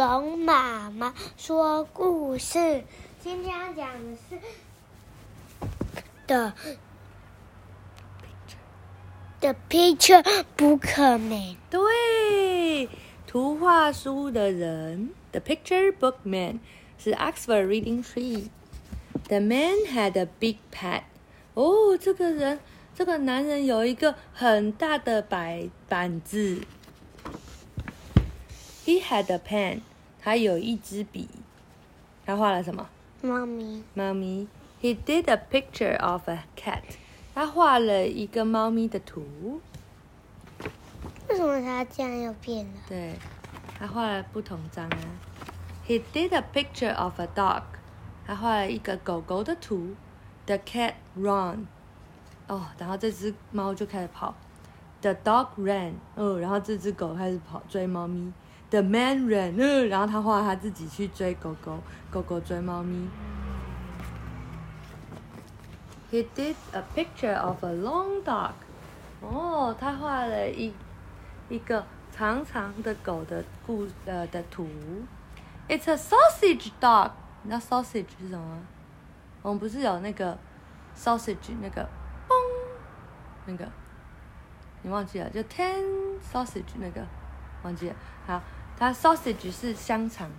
龙妈妈说故事。今天要讲的是的 The Picture Book Man。对，图画书的人，The Picture Book Man 是 Oxford Reading Tree。The man had a big pet。哦，这个人，这个男人有一个很大的白板子。He had a pen。他有一支笔。他画了什么？猫咪。猫咪。He did a picture of a cat。他画了一个猫咪的图。为什么他这样又变了？对，他画了不同张啊。He did a picture of a dog。他画了一个狗狗的图。The cat ran。哦，然后这只猫就开始跑。The dog ran。哦，然后这只狗开始跑追猫咪。The man ran。然后他画他自己去追狗狗，狗狗追猫咪。He did a picture of a long dog。哦，他画了一一个长长的狗的故呃的图。It's a sausage dog。你知道 sausage 是什么？我们不是有那个 sausage 那个嘣那个，你忘记了？就 ten sausage 那个忘记了。好，它 sausage 是香肠，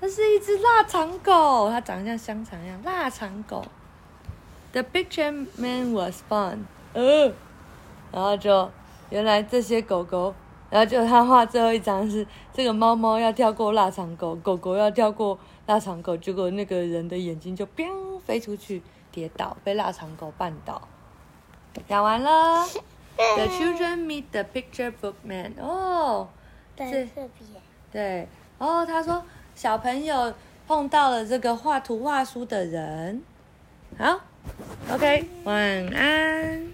它是一只腊肠狗，它长得像香肠一样，腊肠狗。The picture man was fun，呃，然后就原来这些狗狗，然后就他画最后一张是这个猫猫要跳过腊肠狗，狗狗要跳过腊肠狗，结果那个人的眼睛就砰飞出去，跌倒，被腊肠狗绊倒。讲完了。The children meet the picture book man。哦，对，这特别。对，哦，他说小朋友碰到了这个画图画书的人。好，OK，晚安。